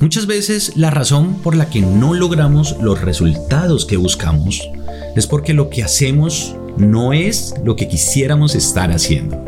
Muchas veces la razón por la que no logramos los resultados que buscamos es porque lo que hacemos no es lo que quisiéramos estar haciendo.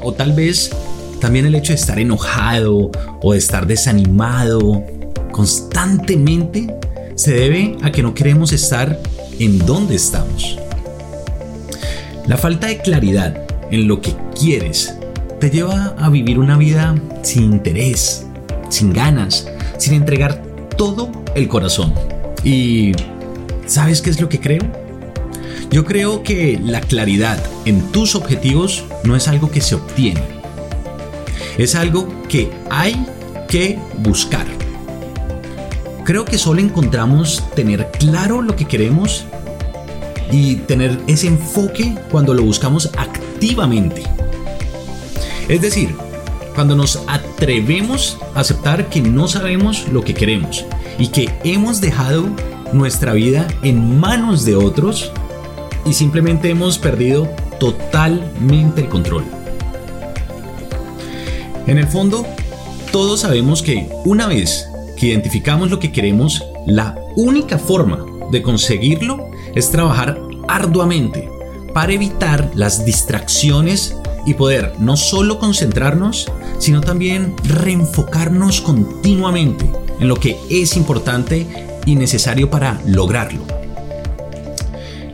O tal vez también el hecho de estar enojado o de estar desanimado constantemente se debe a que no queremos estar en donde estamos. La falta de claridad en lo que quieres te lleva a vivir una vida sin interés, sin ganas, sin entregar todo el corazón. Y ¿sabes qué es lo que creo? Yo creo que la claridad en tus objetivos no es algo que se obtiene. Es algo que hay que buscar. Creo que solo encontramos tener claro lo que queremos y tener ese enfoque cuando lo buscamos activamente. Es decir, cuando nos atrevemos a aceptar que no sabemos lo que queremos y que hemos dejado nuestra vida en manos de otros y simplemente hemos perdido totalmente el control. En el fondo, todos sabemos que una vez que identificamos lo que queremos, la única forma de conseguirlo es trabajar arduamente para evitar las distracciones y poder no solo concentrarnos, sino también reenfocarnos continuamente en lo que es importante y necesario para lograrlo.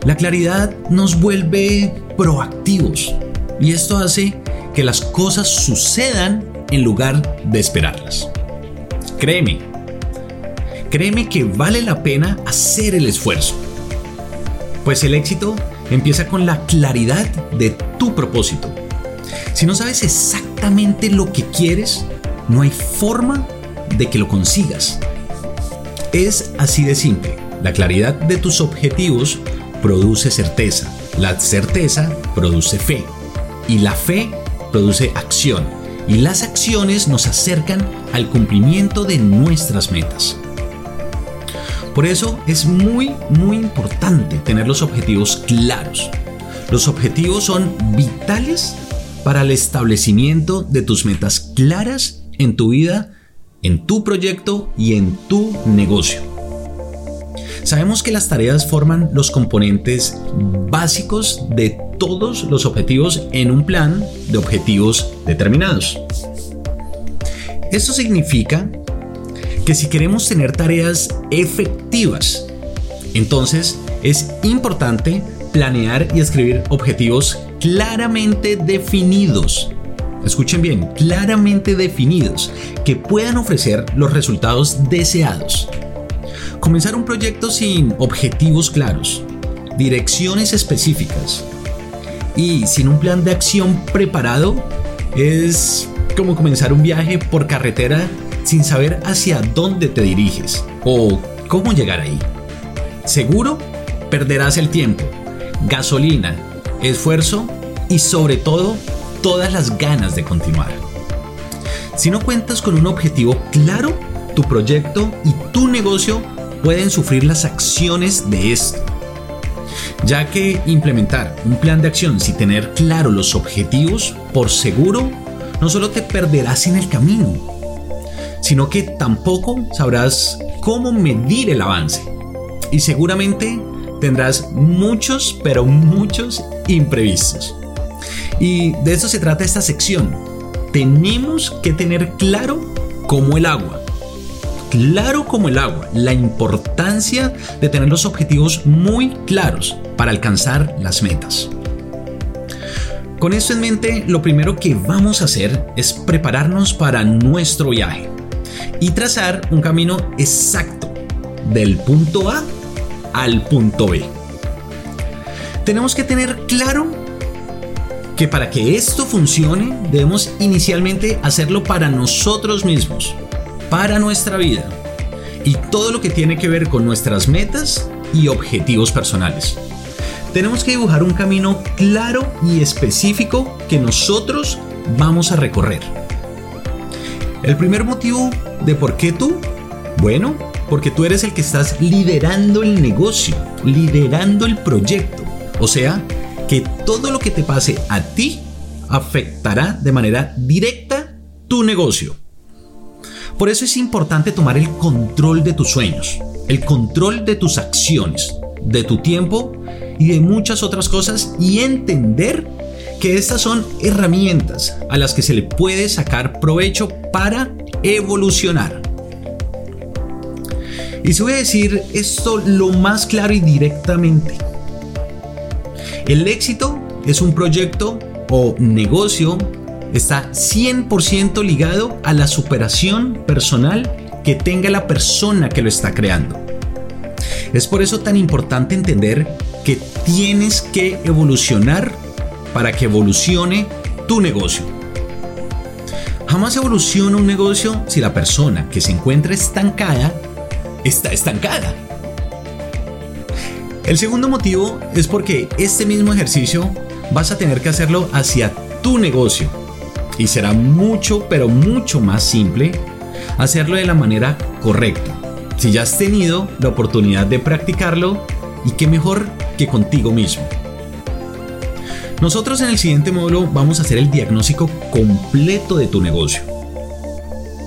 La claridad nos vuelve proactivos y esto hace que las cosas sucedan en lugar de esperarlas. Créeme, créeme que vale la pena hacer el esfuerzo, pues el éxito empieza con la claridad de tu propósito si no sabes exactamente lo que quieres, no hay forma de que lo consigas. Es así de simple. La claridad de tus objetivos produce certeza. La certeza produce fe. Y la fe produce acción. Y las acciones nos acercan al cumplimiento de nuestras metas. Por eso es muy, muy importante tener los objetivos claros. Los objetivos son vitales para el establecimiento de tus metas claras en tu vida, en tu proyecto y en tu negocio. Sabemos que las tareas forman los componentes básicos de todos los objetivos en un plan de objetivos determinados. Esto significa que si queremos tener tareas efectivas, entonces es importante planear y escribir objetivos claramente definidos. Escuchen bien, claramente definidos, que puedan ofrecer los resultados deseados. Comenzar un proyecto sin objetivos claros, direcciones específicas y sin un plan de acción preparado es como comenzar un viaje por carretera sin saber hacia dónde te diriges o cómo llegar ahí. Seguro, perderás el tiempo, gasolina, esfuerzo y sobre todo todas las ganas de continuar. Si no cuentas con un objetivo claro, tu proyecto y tu negocio pueden sufrir las acciones de esto. Ya que implementar un plan de acción sin tener claro los objetivos, por seguro, no solo te perderás en el camino, sino que tampoco sabrás cómo medir el avance. Y seguramente tendrás muchos, pero muchos imprevistos. Y de eso se trata esta sección. Tenemos que tener claro como el agua. Claro como el agua, la importancia de tener los objetivos muy claros para alcanzar las metas. Con esto en mente, lo primero que vamos a hacer es prepararnos para nuestro viaje y trazar un camino exacto del punto A al punto B. Tenemos que tener claro que para que esto funcione debemos inicialmente hacerlo para nosotros mismos, para nuestra vida y todo lo que tiene que ver con nuestras metas y objetivos personales. Tenemos que dibujar un camino claro y específico que nosotros vamos a recorrer. El primer motivo de por qué tú, bueno, porque tú eres el que estás liderando el negocio, liderando el proyecto. O sea, que todo lo que te pase a ti afectará de manera directa tu negocio. Por eso es importante tomar el control de tus sueños, el control de tus acciones, de tu tiempo y de muchas otras cosas y entender que estas son herramientas a las que se le puede sacar provecho para evolucionar. Y se voy a decir esto lo más claro y directamente. El éxito es un proyecto o negocio está 100% ligado a la superación personal que tenga la persona que lo está creando. Es por eso tan importante entender que tienes que evolucionar para que evolucione tu negocio. Jamás evoluciona un negocio si la persona que se encuentra estancada está estancada. El segundo motivo es porque este mismo ejercicio vas a tener que hacerlo hacia tu negocio y será mucho, pero mucho más simple hacerlo de la manera correcta. Si ya has tenido la oportunidad de practicarlo y qué mejor que contigo mismo. Nosotros en el siguiente módulo vamos a hacer el diagnóstico completo de tu negocio.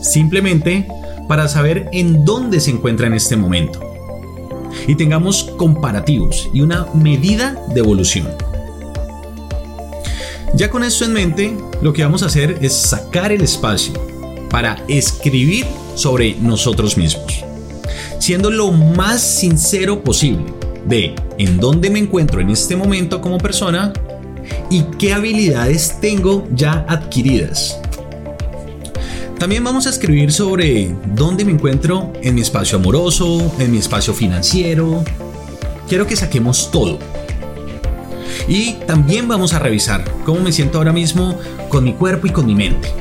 Simplemente para saber en dónde se encuentra en este momento. Y tengamos comparativos y una medida de evolución. Ya con esto en mente, lo que vamos a hacer es sacar el espacio para escribir sobre nosotros mismos, siendo lo más sincero posible de en dónde me encuentro en este momento como persona y qué habilidades tengo ya adquiridas. También vamos a escribir sobre dónde me encuentro en mi espacio amoroso, en mi espacio financiero. Quiero que saquemos todo y también vamos a revisar cómo me siento ahora mismo con mi cuerpo y con mi mente.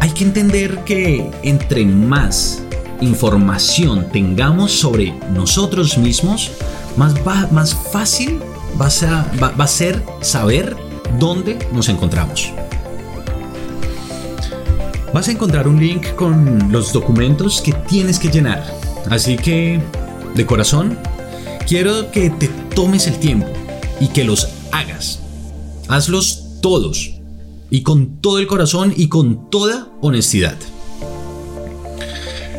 Hay que entender que entre más información tengamos sobre nosotros mismos, más, más fácil va a, va a ser saber dónde nos encontramos. Vas a encontrar un link con los documentos que tienes que llenar. Así que, de corazón, quiero que te tomes el tiempo y que los hagas. Hazlos todos y con todo el corazón y con toda honestidad.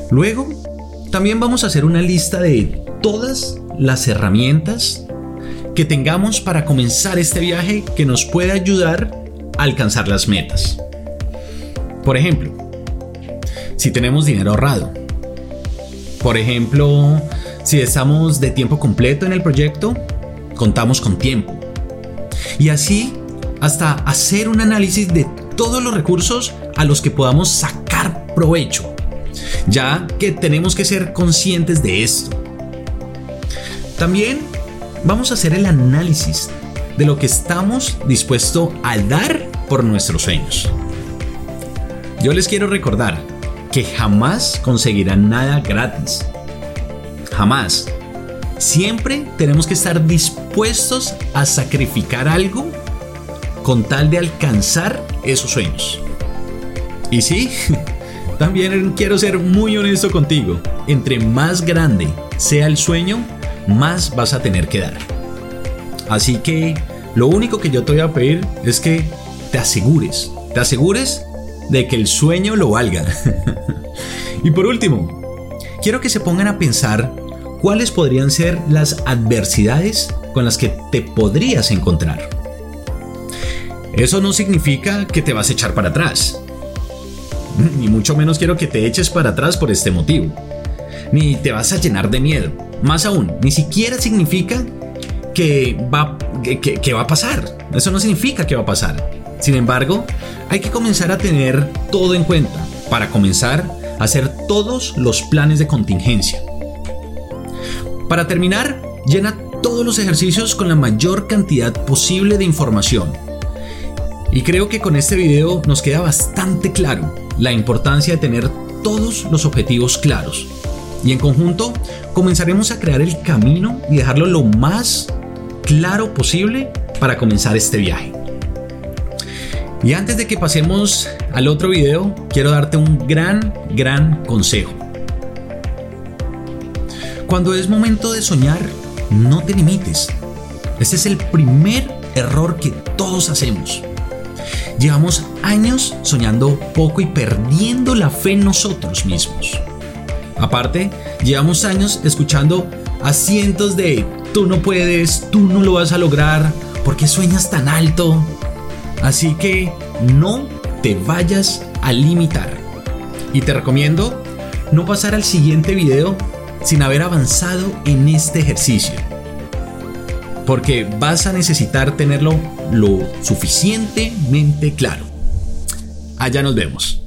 Luego, también vamos a hacer una lista de todas las herramientas que tengamos para comenzar este viaje que nos puede ayudar a alcanzar las metas. Por ejemplo, si tenemos dinero ahorrado. Por ejemplo, si estamos de tiempo completo en el proyecto contamos con tiempo. Y así hasta hacer un análisis de todos los recursos a los que podamos sacar provecho, ya que tenemos que ser conscientes de esto. También vamos a hacer el análisis de lo que estamos dispuestos a dar por nuestros sueños. Yo les quiero recordar que jamás conseguirán nada gratis. Jamás. Siempre tenemos que estar dispuestos a sacrificar algo con tal de alcanzar esos sueños. Y sí, también quiero ser muy honesto contigo. Entre más grande sea el sueño, más vas a tener que dar. Así que lo único que yo te voy a pedir es que te asegures, te asegures de que el sueño lo valga. y por último, quiero que se pongan a pensar ¿cuáles podrían ser las adversidades con las que te podrías encontrar? Eso no significa que te vas a echar para atrás. Ni mucho menos quiero que te eches para atrás por este motivo. Ni te vas a llenar de miedo. Más aún, ni siquiera significa que va, que, va a pasar. Eso no significa que va a pasar. Sin embargo, hay que comenzar a tener todo en cuenta para comenzar a hacer todos los planes de contingencia para terminar, llena todos los ejercicios con la mayor cantidad posible de información. Y creo que con este video nos queda bastante claro la importancia de tener todos los objetivos claros. Y en conjunto comenzaremos a crear el camino y dejarlo lo más claro posible para comenzar este viaje. Y antes de que pasemos al otro video, quiero darte un gran, gran consejo. Cuando es momento de soñar, no te limites. Ese es el primer error que todos hacemos. Llevamos años soñando poco y perdiendo la fe en nosotros mismos. Aparte, llevamos años escuchando a cientos de tú no puedes, tú no lo vas a lograr, ¿por qué sueñas tan alto? Así que no te vayas a limitar. Y te recomiendo no pasar al siguiente video sin haber avanzado en este ejercicio. Porque vas a necesitar tenerlo lo suficientemente claro. Allá nos vemos.